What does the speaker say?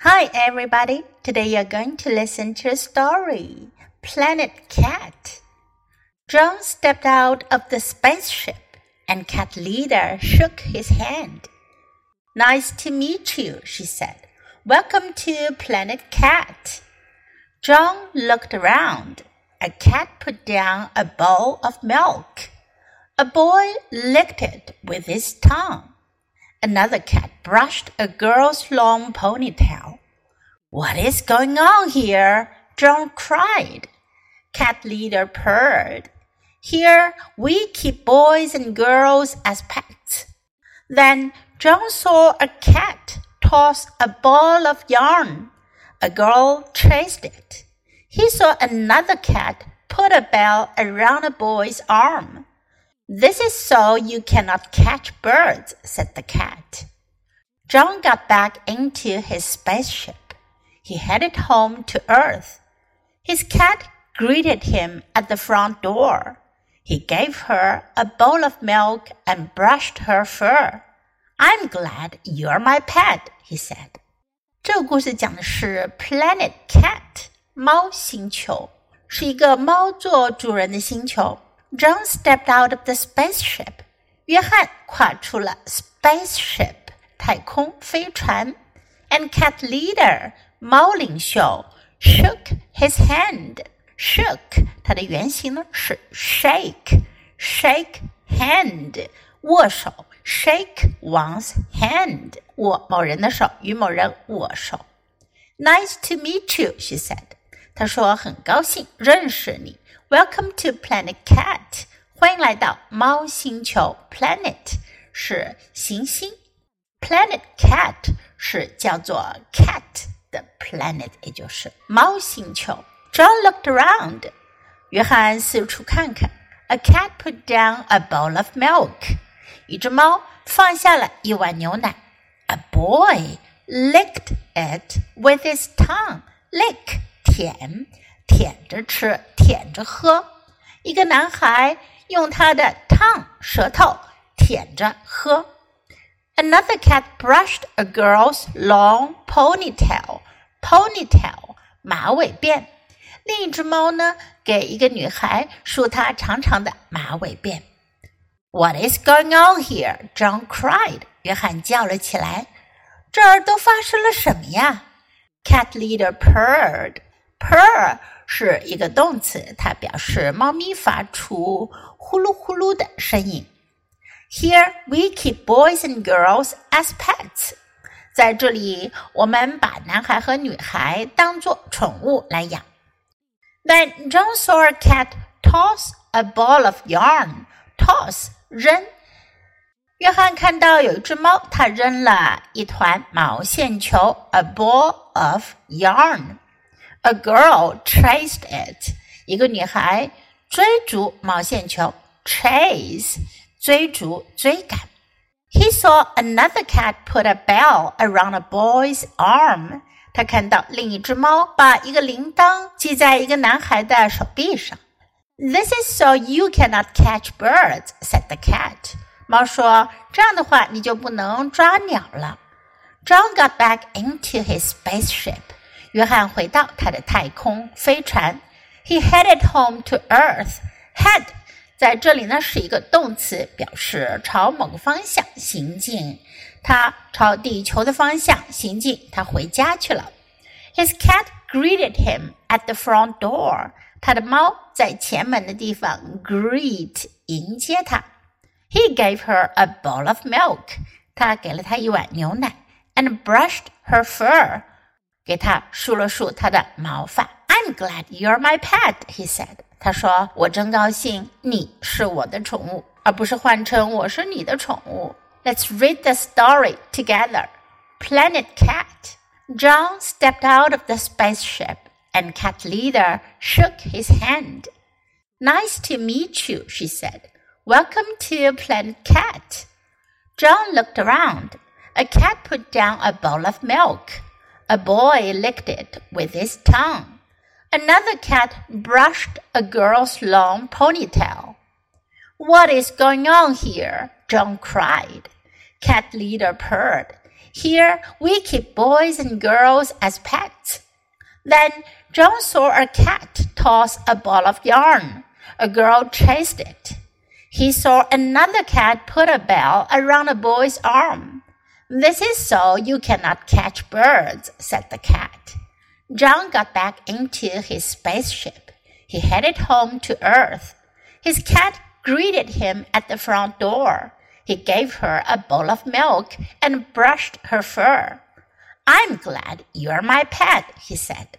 Hi, everybody. Today you're going to listen to a story Planet Cat. John stepped out of the spaceship and Cat Leader shook his hand. Nice to meet you, she said. Welcome to Planet Cat. John looked around. A cat put down a bowl of milk. A boy licked it with his tongue. Another cat brushed a girl's long ponytail. What is going on here? John cried. Cat leader purred. Here we keep boys and girls as pets. Then John saw a cat toss a ball of yarn. A girl chased it. He saw another cat put a bell around a boy's arm. This is so you cannot catch birds, said the cat. John got back into his spaceship. He headed home to Earth. His cat greeted him at the front door. He gave her a bowl of milk and brushed her fur. I'm glad you're my pet, he said. 这个故事讲的是 Planet Cat 猫星球，是一个猫做主人的星球。 John stepped out of the spaceship. 约翰跨出了 spaceship 太空飞船，and cat leader 猫领袖 shook his hand. Shook 它的原型呢是 shake shake hand 握手 shake one's hand 握某人的手与某人握手。Nice to meet you, she said. 她说很高兴认识你。 Welcome to Planet Cat，欢迎来到猫星球。Planet 是行星，Planet Cat 是叫做 cat 的 planet，也就是猫星球。John looked around，约翰四处看看。A cat put down a bowl of milk，一只猫放下了一碗牛奶。A boy licked it with his tongue. Lick 舔。舔着吃， 舔着喝。一个男孩用他的 tongue 舌头舔着喝。Another cat brushed a girl's long ponytail. Ponytail 马尾辫。另一只猫呢，给一个女孩梳她长长的马尾辫。What is going on here? John cried. 约翰叫了起来。这儿都发生了什么呀？Cat leader purred. Purr 是一个动词，它表示猫咪发出呼噜呼噜的声音。Here we keep boys and girls as pets。在这里，我们把男孩和女孩当做宠物来养。Then John saw a cat toss a ball of yarn. Toss 扔。约翰看到有一只猫，它扔了一团毛线球，a ball of yarn。A girl chased it. 一个女孩追逐毛线球，chase 追逐追赶。He saw another cat put a bell around a boy's arm. 他看到另一只猫把一个铃铛系在一个男孩的手臂上。This is so you cannot catch birds," said the cat. 猫说：“这样的话，你就不能抓鸟了。” John got back into his spaceship. 约翰回到他的太空飞船。He headed home to Earth. Head 在这里呢是一个动词，表示朝某个方向行进。他朝地球的方向行进，他回家去了。His cat greeted him at the front door. 他的猫在前门的地方 greet 迎接他。He gave her a bowl of milk. 他给了她一碗牛奶，and brushed her fur. 给他梳了梳他的毛发。I'm glad you're my pet, he said. 他说：“我真高兴你是我的宠物，而不是换成我是你的宠物。” Let's read the story together. Planet Cat. John stepped out of the spaceship, and Cat Leader shook his hand. Nice to meet you, she said. Welcome to Planet Cat. John looked around. A cat put down a bowl of milk. A boy licked it with his tongue. Another cat brushed a girl's long ponytail. What is going on here? John cried. Cat leader purred. Here we keep boys and girls as pets. Then John saw a cat toss a ball of yarn. A girl chased it. He saw another cat put a bell around a boy's arm. This is so you cannot catch birds, said the cat. John got back into his spaceship. He headed home to Earth. His cat greeted him at the front door. He gave her a bowl of milk and brushed her fur. I'm glad you're my pet, he said.